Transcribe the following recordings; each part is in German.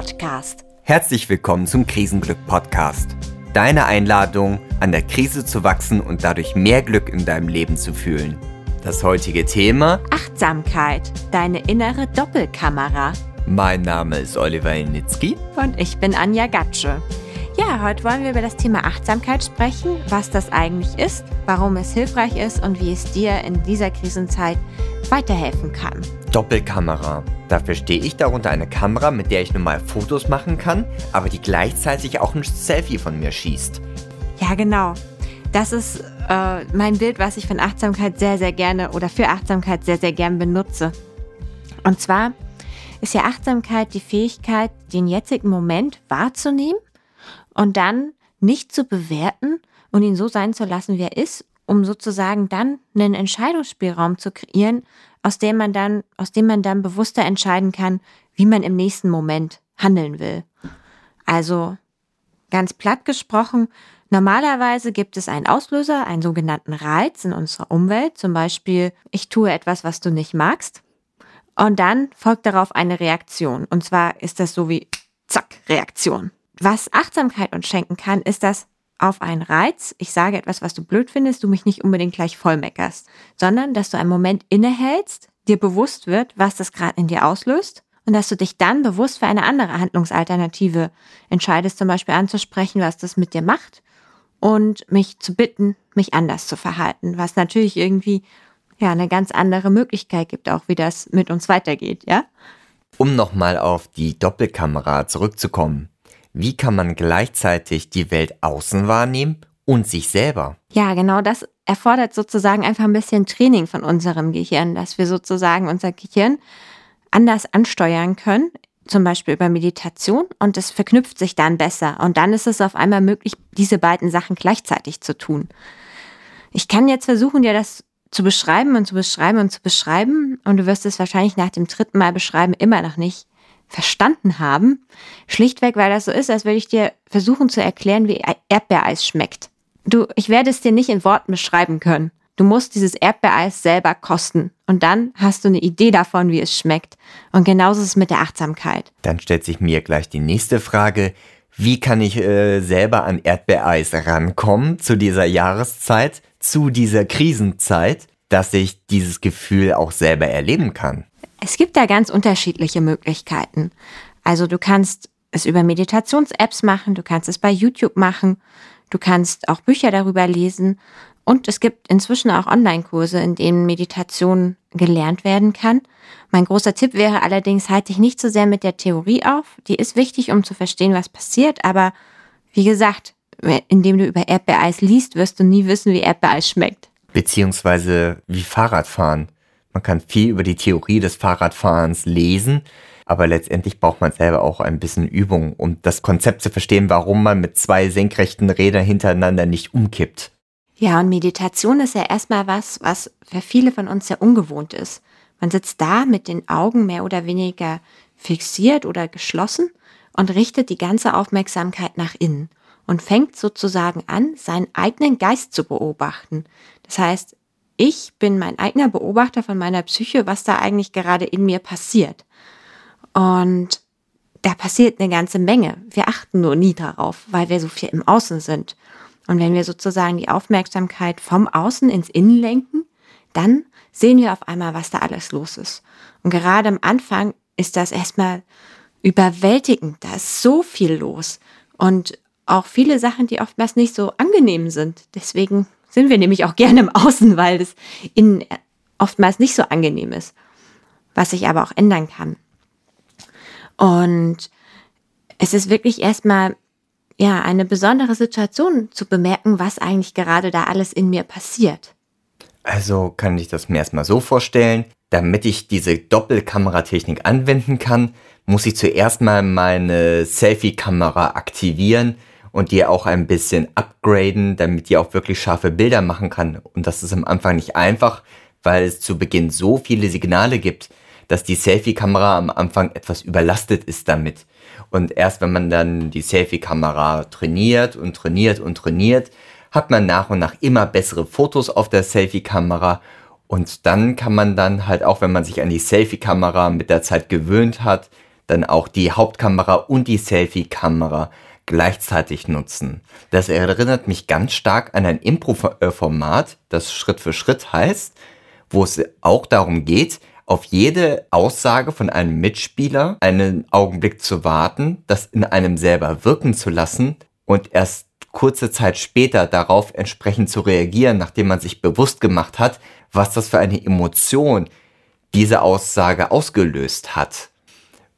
Podcast. Herzlich willkommen zum Krisenglück Podcast. Deine Einladung, an der Krise zu wachsen und dadurch mehr Glück in deinem Leben zu fühlen. Das heutige Thema Achtsamkeit, deine innere Doppelkamera. Mein Name ist Oliver Initzki. Und ich bin Anja Gatsche. Ja, heute wollen wir über das Thema Achtsamkeit sprechen, was das eigentlich ist, warum es hilfreich ist und wie es dir in dieser Krisenzeit weiterhelfen kann. Doppelkamera. Da verstehe ich darunter eine Kamera, mit der ich normal Fotos machen kann, aber die gleichzeitig auch ein Selfie von mir schießt. Ja, genau. Das ist äh, mein Bild, was ich von Achtsamkeit sehr, sehr gerne oder für Achtsamkeit sehr, sehr gern benutze. Und zwar ist ja Achtsamkeit die Fähigkeit, den jetzigen Moment wahrzunehmen und dann nicht zu bewerten und ihn so sein zu lassen, wie er ist, um sozusagen dann einen Entscheidungsspielraum zu kreieren, aus dem man dann, aus dem man dann bewusster entscheiden kann, wie man im nächsten Moment handeln will. Also ganz platt gesprochen, normalerweise gibt es einen Auslöser, einen sogenannten Reiz in unserer Umwelt, zum Beispiel ich tue etwas, was du nicht magst, und dann folgt darauf eine Reaktion. Und zwar ist das so wie zack Reaktion. Was Achtsamkeit uns schenken kann, ist das auf einen Reiz, ich sage etwas, was du blöd findest, du mich nicht unbedingt gleich vollmeckerst, sondern dass du einen Moment innehältst, dir bewusst wird, was das gerade in dir auslöst und dass du dich dann bewusst für eine andere Handlungsalternative entscheidest, zum Beispiel anzusprechen, was das mit dir macht und mich zu bitten, mich anders zu verhalten, was natürlich irgendwie ja eine ganz andere Möglichkeit gibt, auch wie das mit uns weitergeht, ja? Um nochmal auf die Doppelkamera zurückzukommen. Wie kann man gleichzeitig die Welt außen wahrnehmen und sich selber? Ja, genau das erfordert sozusagen einfach ein bisschen Training von unserem Gehirn, dass wir sozusagen unser Gehirn anders ansteuern können, zum Beispiel über Meditation und es verknüpft sich dann besser und dann ist es auf einmal möglich, diese beiden Sachen gleichzeitig zu tun. Ich kann jetzt versuchen, dir das zu beschreiben und zu beschreiben und zu beschreiben und du wirst es wahrscheinlich nach dem dritten Mal beschreiben immer noch nicht verstanden haben. Schlichtweg, weil das so ist, als würde ich dir versuchen zu erklären, wie Erdbeereis schmeckt. Du, ich werde es dir nicht in Worten beschreiben können. Du musst dieses Erdbeereis selber kosten. Und dann hast du eine Idee davon, wie es schmeckt. Und genauso ist es mit der Achtsamkeit. Dann stellt sich mir gleich die nächste Frage. Wie kann ich äh, selber an Erdbeereis rankommen zu dieser Jahreszeit, zu dieser Krisenzeit, dass ich dieses Gefühl auch selber erleben kann? Es gibt da ganz unterschiedliche Möglichkeiten. Also du kannst es über Meditations-Apps machen, du kannst es bei YouTube machen, du kannst auch Bücher darüber lesen und es gibt inzwischen auch Online-Kurse, in denen Meditation gelernt werden kann. Mein großer Tipp wäre allerdings, halte dich nicht so sehr mit der Theorie auf. Die ist wichtig, um zu verstehen, was passiert, aber wie gesagt, indem du über Erdbeereis liest, wirst du nie wissen, wie Erdbeereis schmeckt. Beziehungsweise wie Fahrradfahren. Man kann viel über die Theorie des Fahrradfahrens lesen, aber letztendlich braucht man selber auch ein bisschen Übung, um das Konzept zu verstehen, warum man mit zwei senkrechten Rädern hintereinander nicht umkippt. Ja, und Meditation ist ja erstmal was, was für viele von uns sehr ungewohnt ist. Man sitzt da mit den Augen mehr oder weniger fixiert oder geschlossen und richtet die ganze Aufmerksamkeit nach innen und fängt sozusagen an, seinen eigenen Geist zu beobachten. Das heißt, ich bin mein eigener Beobachter von meiner Psyche, was da eigentlich gerade in mir passiert. Und da passiert eine ganze Menge. Wir achten nur nie darauf, weil wir so viel im Außen sind. Und wenn wir sozusagen die Aufmerksamkeit vom Außen ins Innen lenken, dann sehen wir auf einmal, was da alles los ist. Und gerade am Anfang ist das erstmal überwältigend. Da ist so viel los. Und auch viele Sachen, die oftmals nicht so angenehm sind. Deswegen sind wir nämlich auch gerne im Außen, weil das innen oftmals nicht so angenehm ist, was sich aber auch ändern kann. Und es ist wirklich erstmal ja eine besondere Situation zu bemerken, was eigentlich gerade da alles in mir passiert. Also kann ich das mir erstmal so vorstellen, damit ich diese Doppelkameratechnik anwenden kann, muss ich zuerst mal meine Selfie-Kamera aktivieren und die auch ein bisschen upgraden, damit die auch wirklich scharfe Bilder machen kann. Und das ist am Anfang nicht einfach, weil es zu Beginn so viele Signale gibt, dass die Selfie-Kamera am Anfang etwas überlastet ist damit. Und erst wenn man dann die Selfie-Kamera trainiert und trainiert und trainiert, hat man nach und nach immer bessere Fotos auf der Selfie-Kamera. Und dann kann man dann halt auch, wenn man sich an die Selfie-Kamera mit der Zeit gewöhnt hat, dann auch die Hauptkamera und die Selfie-Kamera gleichzeitig nutzen. Das erinnert mich ganz stark an ein Impro-Format, das Schritt für Schritt heißt, wo es auch darum geht, auf jede Aussage von einem Mitspieler einen Augenblick zu warten, das in einem selber wirken zu lassen und erst kurze Zeit später darauf entsprechend zu reagieren, nachdem man sich bewusst gemacht hat, was das für eine Emotion diese Aussage ausgelöst hat.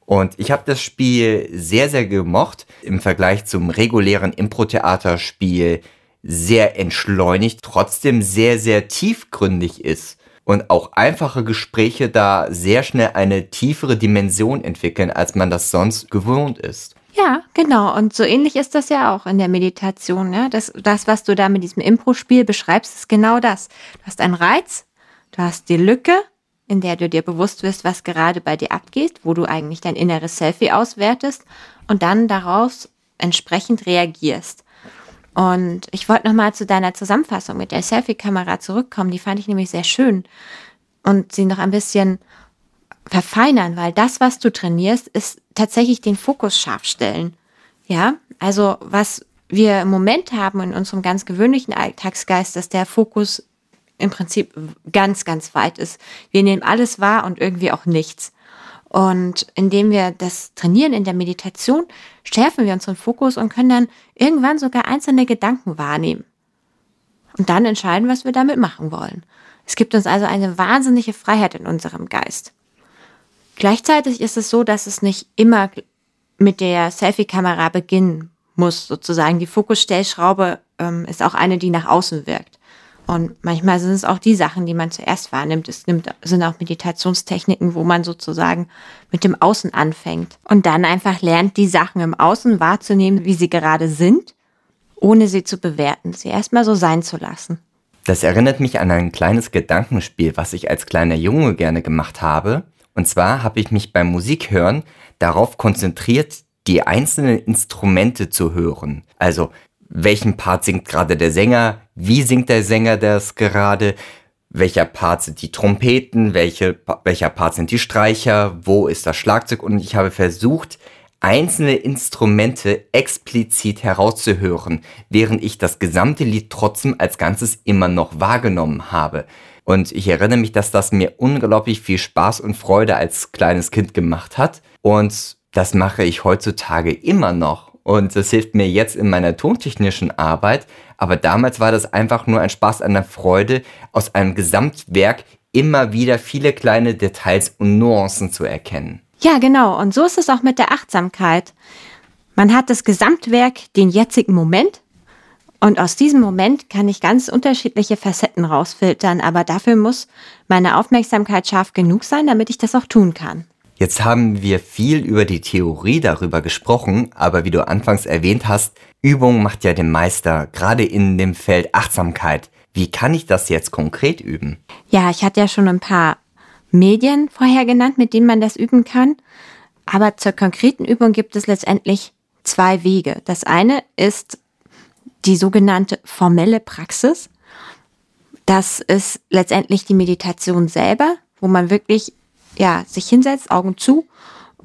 Und ich habe das Spiel sehr, sehr gemocht. Im Vergleich zum regulären Impro-Theaterspiel sehr entschleunigt, trotzdem sehr, sehr tiefgründig ist und auch einfache Gespräche da sehr schnell eine tiefere Dimension entwickeln, als man das sonst gewohnt ist. Ja, genau. Und so ähnlich ist das ja auch in der Meditation. Ja? Das, das, was du da mit diesem Impro-Spiel beschreibst, ist genau das. Du hast einen Reiz, du hast die Lücke, in der du dir bewusst wirst, was gerade bei dir abgeht, wo du eigentlich dein inneres Selfie auswertest und dann daraus entsprechend reagierst. Und ich wollte nochmal zu deiner Zusammenfassung mit der Selfie-Kamera zurückkommen. Die fand ich nämlich sehr schön. Und sie noch ein bisschen verfeinern, weil das, was du trainierst, ist tatsächlich den Fokus scharf stellen. Ja, also was wir im Moment haben in unserem ganz gewöhnlichen Alltagsgeist, dass der Fokus im Prinzip ganz, ganz weit ist. Wir nehmen alles wahr und irgendwie auch nichts. Und indem wir das trainieren in der Meditation, schärfen wir unseren Fokus und können dann irgendwann sogar einzelne Gedanken wahrnehmen. Und dann entscheiden, was wir damit machen wollen. Es gibt uns also eine wahnsinnige Freiheit in unserem Geist. Gleichzeitig ist es so, dass es nicht immer mit der Selfie-Kamera beginnen muss, sozusagen. Die Fokusstellschraube ähm, ist auch eine, die nach außen wirkt. Und manchmal sind es auch die Sachen, die man zuerst wahrnimmt. Es sind auch Meditationstechniken, wo man sozusagen mit dem Außen anfängt und dann einfach lernt, die Sachen im Außen wahrzunehmen, wie sie gerade sind, ohne sie zu bewerten, sie erstmal so sein zu lassen. Das erinnert mich an ein kleines Gedankenspiel, was ich als kleiner Junge gerne gemacht habe. Und zwar habe ich mich beim Musikhören darauf konzentriert, die einzelnen Instrumente zu hören. Also welchen Part singt gerade der Sänger, wie singt der Sänger das gerade, welcher Part sind die Trompeten, welche, welcher Part sind die Streicher, wo ist das Schlagzeug? Und ich habe versucht, einzelne Instrumente explizit herauszuhören, während ich das gesamte Lied trotzdem als Ganzes immer noch wahrgenommen habe. Und ich erinnere mich, dass das mir unglaublich viel Spaß und Freude als kleines Kind gemacht hat. Und das mache ich heutzutage immer noch und das hilft mir jetzt in meiner tontechnischen Arbeit. Aber damals war das einfach nur ein Spaß an der Freude, aus einem Gesamtwerk immer wieder viele kleine Details und Nuancen zu erkennen. Ja, genau. Und so ist es auch mit der Achtsamkeit. Man hat das Gesamtwerk, den jetzigen Moment. Und aus diesem Moment kann ich ganz unterschiedliche Facetten rausfiltern. Aber dafür muss meine Aufmerksamkeit scharf genug sein, damit ich das auch tun kann. Jetzt haben wir viel über die Theorie darüber gesprochen, aber wie du anfangs erwähnt hast, Übung macht ja den Meister, gerade in dem Feld Achtsamkeit. Wie kann ich das jetzt konkret üben? Ja, ich hatte ja schon ein paar Medien vorher genannt, mit denen man das üben kann. Aber zur konkreten Übung gibt es letztendlich zwei Wege. Das eine ist die sogenannte formelle Praxis. Das ist letztendlich die Meditation selber, wo man wirklich ja, sich hinsetzt, Augen zu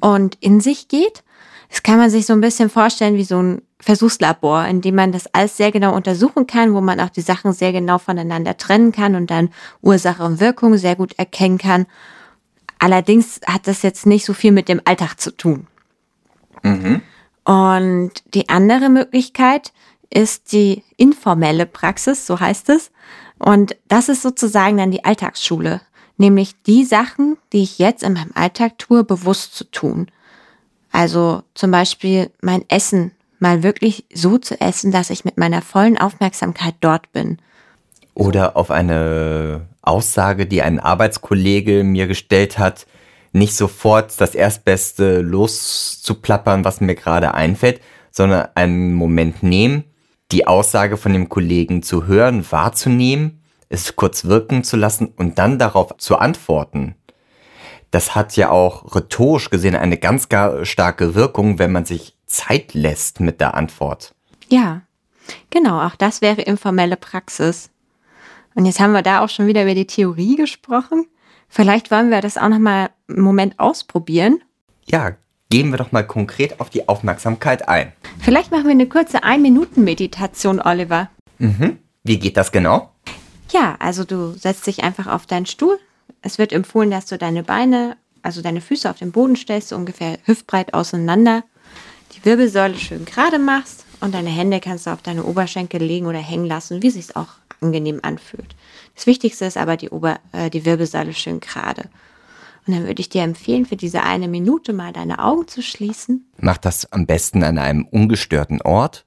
und in sich geht. Das kann man sich so ein bisschen vorstellen wie so ein Versuchslabor, in dem man das alles sehr genau untersuchen kann, wo man auch die Sachen sehr genau voneinander trennen kann und dann Ursache und Wirkung sehr gut erkennen kann. Allerdings hat das jetzt nicht so viel mit dem Alltag zu tun. Mhm. Und die andere Möglichkeit ist die informelle Praxis, so heißt es. Und das ist sozusagen dann die Alltagsschule nämlich die Sachen, die ich jetzt in meinem Alltag tue, bewusst zu tun. Also zum Beispiel mein Essen mal wirklich so zu essen, dass ich mit meiner vollen Aufmerksamkeit dort bin. Oder auf eine Aussage, die ein Arbeitskollege mir gestellt hat, nicht sofort das Erstbeste loszuplappern, was mir gerade einfällt, sondern einen Moment nehmen, die Aussage von dem Kollegen zu hören, wahrzunehmen es kurz wirken zu lassen und dann darauf zu antworten. Das hat ja auch rhetorisch gesehen eine ganz starke Wirkung, wenn man sich Zeit lässt mit der Antwort. Ja, genau, auch das wäre informelle Praxis. Und jetzt haben wir da auch schon wieder über die Theorie gesprochen. Vielleicht wollen wir das auch noch mal einen Moment ausprobieren. Ja, gehen wir doch mal konkret auf die Aufmerksamkeit ein. Vielleicht machen wir eine kurze Ein-Minuten-Meditation, Oliver. Mhm. Wie geht das genau? Ja, also du setzt dich einfach auf deinen Stuhl. Es wird empfohlen, dass du deine Beine, also deine Füße auf den Boden stellst, so ungefähr hüftbreit auseinander. Die Wirbelsäule schön gerade machst und deine Hände kannst du auf deine Oberschenkel legen oder hängen lassen, wie sich auch angenehm anfühlt. Das Wichtigste ist aber die, Ober äh, die Wirbelsäule schön gerade. Und dann würde ich dir empfehlen, für diese eine Minute mal deine Augen zu schließen. Mach das am besten an einem ungestörten Ort.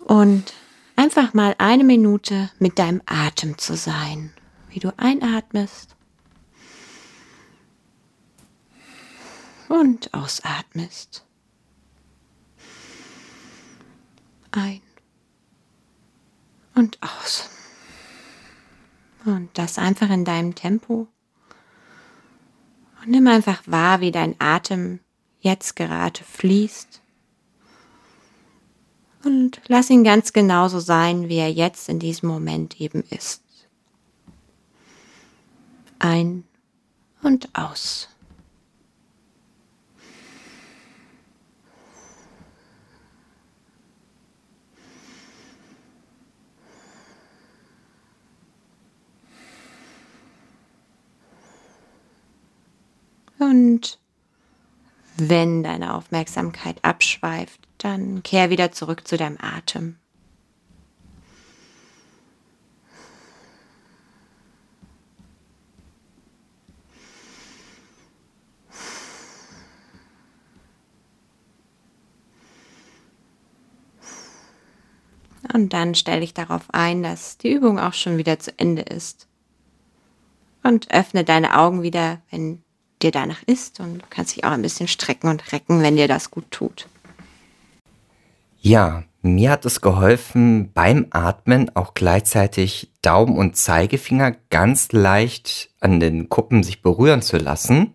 Und einfach mal eine Minute mit deinem Atem zu sein. Wie du einatmest und ausatmest. Ein und aus. Und das einfach in deinem Tempo. Und nimm einfach wahr, wie dein Atem jetzt gerade fließt. Und lass ihn ganz genauso sein, wie er jetzt in diesem Moment eben ist. Ein und aus. Und wenn deine Aufmerksamkeit abschweift, dann kehr wieder zurück zu deinem Atem. Und dann stelle ich darauf ein, dass die Übung auch schon wieder zu Ende ist. Und öffne deine Augen wieder, wenn dir danach ist und du kannst dich auch ein bisschen strecken und recken, wenn dir das gut tut. Ja, mir hat es geholfen, beim Atmen auch gleichzeitig Daumen und Zeigefinger ganz leicht an den Kuppen sich berühren zu lassen.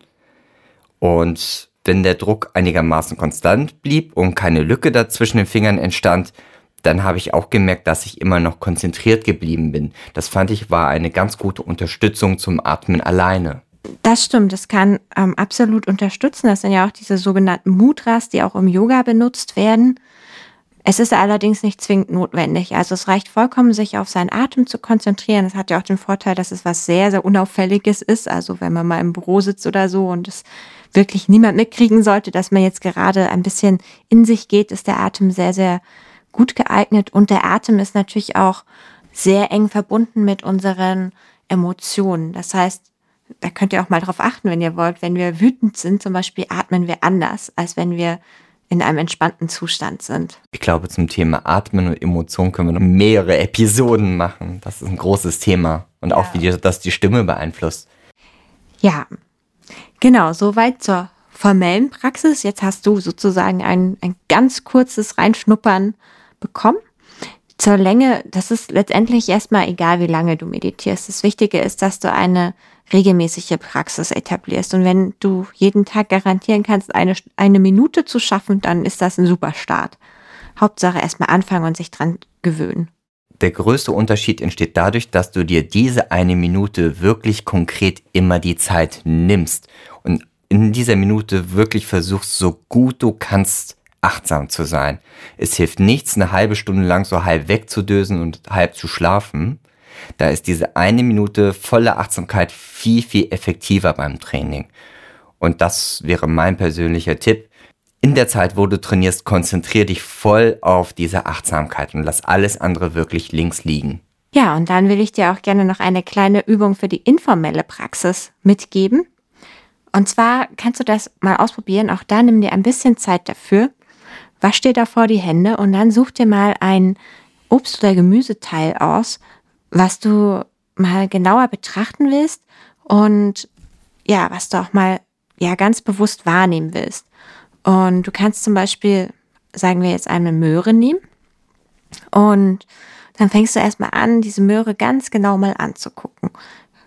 Und wenn der Druck einigermaßen konstant blieb und keine Lücke dazwischen den Fingern entstand, dann habe ich auch gemerkt, dass ich immer noch konzentriert geblieben bin. Das fand ich war eine ganz gute Unterstützung zum Atmen alleine. Das stimmt, das kann ähm, absolut unterstützen. Das sind ja auch diese sogenannten Mudras, die auch im Yoga benutzt werden. Es ist allerdings nicht zwingend notwendig. Also es reicht vollkommen, sich auf seinen Atem zu konzentrieren. Es hat ja auch den Vorteil, dass es was sehr, sehr Unauffälliges ist. Also wenn man mal im Büro sitzt oder so und es wirklich niemand mitkriegen sollte, dass man jetzt gerade ein bisschen in sich geht, ist der Atem sehr, sehr gut geeignet. Und der Atem ist natürlich auch sehr eng verbunden mit unseren Emotionen. Das heißt, da könnt ihr auch mal drauf achten, wenn ihr wollt. Wenn wir wütend sind, zum Beispiel, atmen wir anders, als wenn wir in einem entspannten Zustand sind. Ich glaube, zum Thema Atmen und Emotionen können wir noch mehrere Episoden machen. Das ist ein großes Thema. Und auch, ja. wie das die Stimme beeinflusst. Ja, genau, soweit zur formellen Praxis. Jetzt hast du sozusagen ein, ein ganz kurzes Reinschnuppern bekommen. Zur Länge, das ist letztendlich erstmal egal, wie lange du meditierst. Das Wichtige ist, dass du eine regelmäßige Praxis etablierst. Und wenn du jeden Tag garantieren kannst, eine, eine Minute zu schaffen, dann ist das ein super Start. Hauptsache erstmal anfangen und sich dran gewöhnen. Der größte Unterschied entsteht dadurch, dass du dir diese eine Minute wirklich konkret immer die Zeit nimmst und in dieser Minute wirklich versuchst, so gut du kannst, achtsam zu sein. Es hilft nichts, eine halbe Stunde lang so halb wegzudösen und halb zu schlafen, da ist diese eine Minute volle Achtsamkeit viel, viel effektiver beim Training. Und das wäre mein persönlicher Tipp. In der Zeit, wo du trainierst, konzentrier dich voll auf diese Achtsamkeit und lass alles andere wirklich links liegen. Ja, und dann will ich dir auch gerne noch eine kleine Übung für die informelle Praxis mitgeben. Und zwar kannst du das mal ausprobieren. Auch da nimm dir ein bisschen Zeit dafür. Wasch dir davor die Hände und dann such dir mal ein Obst- oder Gemüseteil aus, was du mal genauer betrachten willst und ja, was du auch mal ja ganz bewusst wahrnehmen willst. Und du kannst zum Beispiel, sagen wir jetzt eine Möhre nehmen und dann fängst du erstmal an, diese Möhre ganz genau mal anzugucken.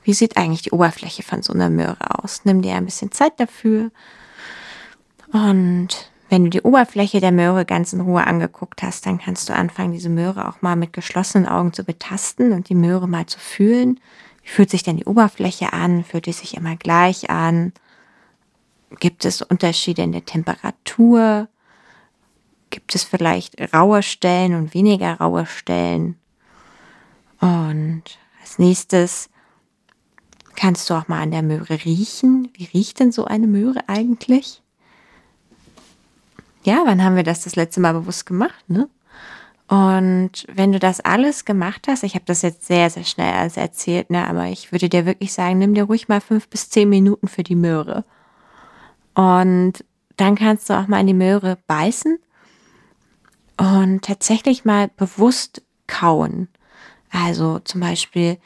Wie sieht eigentlich die Oberfläche von so einer Möhre aus? Nimm dir ein bisschen Zeit dafür und wenn du die Oberfläche der Möhre ganz in Ruhe angeguckt hast, dann kannst du anfangen, diese Möhre auch mal mit geschlossenen Augen zu betasten und die Möhre mal zu fühlen. Wie fühlt sich denn die Oberfläche an? Fühlt die sich immer gleich an? gibt es Unterschiede in der Temperatur? Gibt es vielleicht raue Stellen und weniger raue Stellen? Und als nächstes kannst du auch mal an der Möhre riechen. Wie riecht denn so eine Möhre eigentlich? Ja, wann haben wir das das letzte Mal bewusst gemacht, ne? Und wenn du das alles gemacht hast, ich habe das jetzt sehr, sehr schnell erzählt, ne, aber ich würde dir wirklich sagen, nimm dir ruhig mal fünf bis zehn Minuten für die Möhre. Und dann kannst du auch mal in die Möhre beißen und tatsächlich mal bewusst kauen. Also zum Beispiel,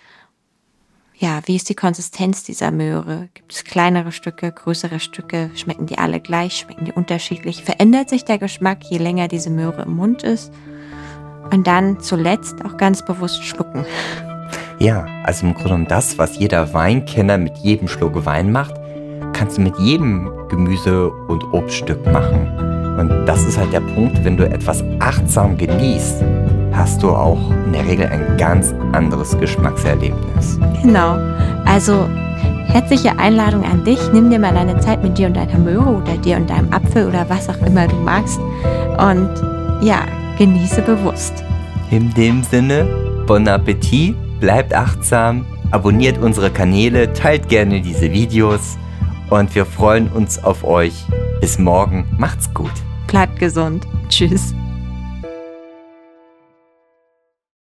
ja, wie ist die Konsistenz dieser Möhre? Gibt es kleinere Stücke, größere Stücke? Schmecken die alle gleich? Schmecken die unterschiedlich? Verändert sich der Geschmack, je länger diese Möhre im Mund ist? Und dann zuletzt auch ganz bewusst schlucken. Ja, also im Grunde genommen das, was jeder Weinkenner mit jedem Schluck Wein macht, kannst du mit jedem Gemüse- und Obststück machen. Und das ist halt der Punkt, wenn du etwas achtsam genießt, hast du auch in der Regel ein ganz anderes Geschmackserlebnis. Genau. Also herzliche Einladung an dich. Nimm dir mal deine Zeit mit dir und deiner Möhre oder dir und deinem Apfel oder was auch immer du magst. Und ja, genieße bewusst. In dem Sinne, bon Appetit, bleibt achtsam, abonniert unsere Kanäle, teilt gerne diese Videos und wir freuen uns auf euch. Bis morgen, macht's gut. Bleibt gesund. Tschüss.